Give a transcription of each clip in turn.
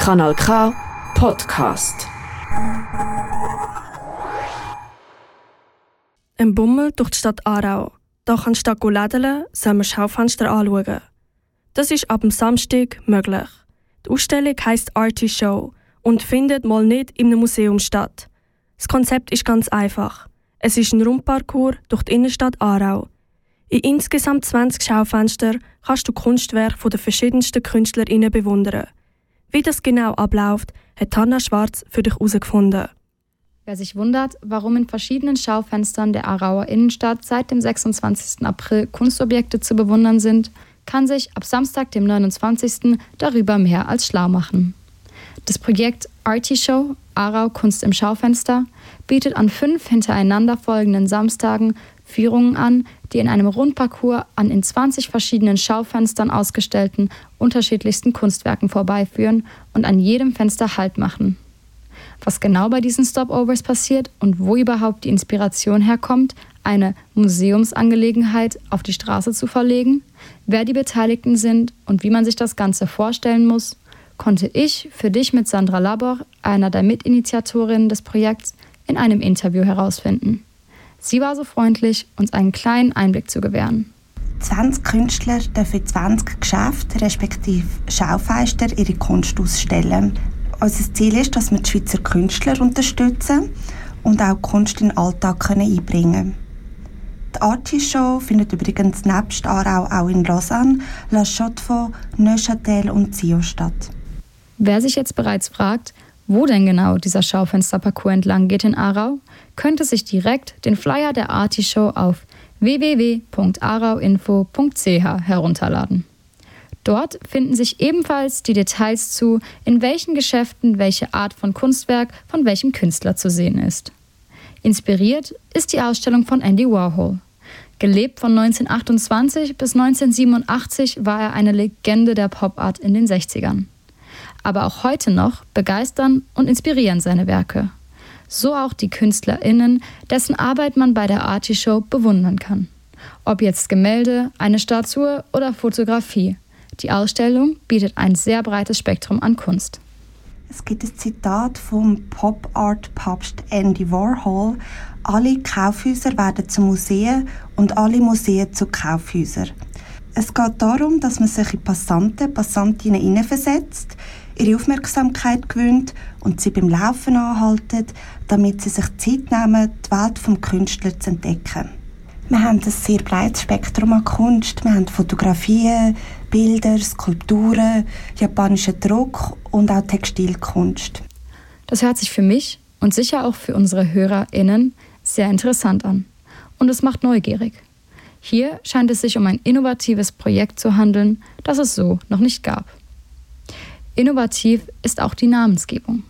Kanal K Podcast. Ein Bummel durch die Stadt Aarau. Da kannst du soll man Schaufenster anschauen. Das ist ab dem Samstag möglich. Die Ausstellung heisst Arty Show und findet mal nicht in einem Museum statt. Das Konzept ist ganz einfach. Es ist ein Rundparcours durch die Innenstadt Aarau. In insgesamt 20 Schaufenstern kannst du Kunstwerke der verschiedensten KünstlerInnen bewundern. Wie das genau abläuft, hat Hanna Schwarz für dich herausgefunden. Wer sich wundert, warum in verschiedenen Schaufenstern der Aarauer Innenstadt seit dem 26. April Kunstobjekte zu bewundern sind, kann sich ab Samstag, dem 29. darüber mehr als schlau machen. Das Projekt Arty Show Aarau Kunst im Schaufenster bietet an fünf hintereinander folgenden Samstagen Führungen an, die in einem Rundparcours an in 20 verschiedenen Schaufenstern ausgestellten unterschiedlichsten Kunstwerken vorbeiführen und an jedem Fenster Halt machen. Was genau bei diesen Stopovers passiert und wo überhaupt die Inspiration herkommt, eine Museumsangelegenheit auf die Straße zu verlegen, wer die Beteiligten sind und wie man sich das Ganze vorstellen muss, konnte ich für dich mit Sandra Labor, einer der Mitinitiatorinnen des Projekts, in einem Interview herausfinden. Sie war so freundlich, uns einen kleinen Einblick zu gewähren. 20 Künstler dürfen 20 Geschäfte respektive Schaufenster ihre Kunst ausstellen. Unser Ziel ist, dass wir die Schweizer Künstler unterstützen und auch Kunst in den Alltag können einbringen Die Arti-Show findet übrigens nebst Aarau auch in Lausanne, La Chaux-de-Fonds, Neuchâtel und Sio statt. Wer sich jetzt bereits fragt, wo denn genau dieser Schaufensterparcours entlang geht in Aarau, könnte sich direkt den Flyer der Arti-Show auf www.arauinfo.ch herunterladen. Dort finden sich ebenfalls die Details zu, in welchen Geschäften welche Art von Kunstwerk von welchem Künstler zu sehen ist. Inspiriert ist die Ausstellung von Andy Warhol. Gelebt von 1928 bis 1987 war er eine Legende der Pop-Art in den 60ern aber auch heute noch begeistern und inspirieren seine Werke. So auch die KünstlerInnen, dessen Arbeit man bei der Show bewundern kann. Ob jetzt Gemälde, eine Statue oder Fotografie. Die Ausstellung bietet ein sehr breites Spektrum an Kunst. Es gibt ein Zitat vom Pop-Art-Papst Andy Warhol. Alle Kaufhäuser werden zu Museen und alle Museen zu Kaufhäusern. Es geht darum, dass man sich in Passanten, Passantinnen hineinversetzt, ihre Aufmerksamkeit gewöhnt und sie beim Laufen anhalten, damit sie sich Zeit nehmen, die Welt vom Künstler zu entdecken. Wir haben ein sehr breites Spektrum an Kunst. Wir haben Fotografien, Bilder, Skulpturen, japanischen Druck und auch Textilkunst. Das hört sich für mich und sicher auch für unsere HörerInnen sehr interessant an. Und es macht neugierig. Hier scheint es sich um ein innovatives Projekt zu handeln, das es so noch nicht gab. Innovativ ist auch die Namensgebung.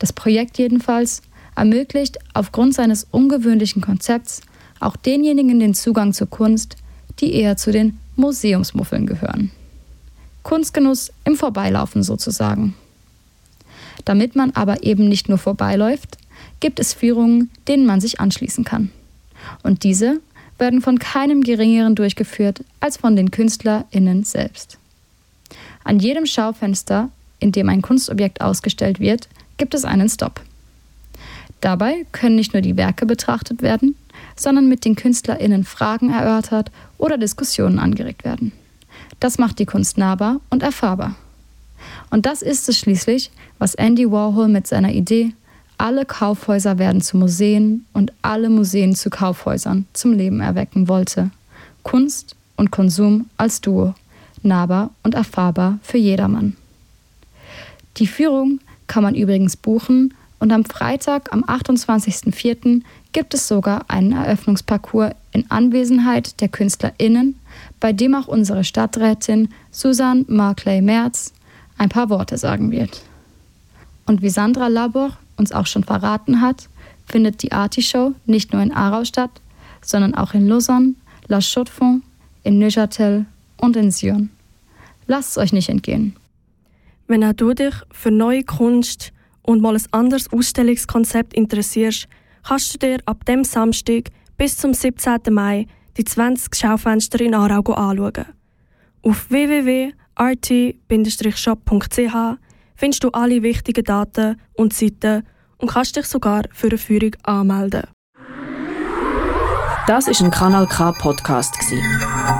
Das Projekt jedenfalls ermöglicht aufgrund seines ungewöhnlichen Konzepts auch denjenigen den Zugang zur Kunst, die eher zu den Museumsmuffeln gehören. Kunstgenuss im Vorbeilaufen sozusagen. Damit man aber eben nicht nur vorbeiläuft, gibt es Führungen, denen man sich anschließen kann. Und diese werden von keinem geringeren durchgeführt als von den KünstlerInnen selbst. An jedem Schaufenster, in dem ein Kunstobjekt ausgestellt wird, gibt es einen Stop. Dabei können nicht nur die Werke betrachtet werden, sondern mit den KünstlerInnen Fragen erörtert oder Diskussionen angeregt werden. Das macht die Kunst nahbar und erfahrbar. Und das ist es schließlich, was Andy Warhol mit seiner Idee alle Kaufhäuser werden zu Museen und alle Museen zu Kaufhäusern zum Leben erwecken wollte. Kunst und Konsum als Duo nahbar und erfahrbar für jedermann. Die Führung kann man übrigens buchen und am Freitag, am 28.04., gibt es sogar einen Eröffnungsparcours in Anwesenheit der KünstlerInnen, bei dem auch unsere Stadträtin Susan Markley-Merz ein paar Worte sagen wird. Und wie Sandra Labor uns auch schon verraten hat, findet die Arti-Show nicht nur in Aarau statt, sondern auch in Lausanne, La Chaux-de-Fonds, in Neuchâtel und in Sion. Lasst es euch nicht entgehen. Wenn auch du dich für neue Kunst und mal ein anderes Ausstellungskonzept interessierst, kannst du dir ab dem Samstag bis zum 17. Mai die 20 Schaufenster in Aarau anschauen. Auf www.rt-shop.ch findest du alle wichtigen Daten und Seiten und kannst dich sogar für eine Führung anmelden. Das ist ein Kanal K Podcast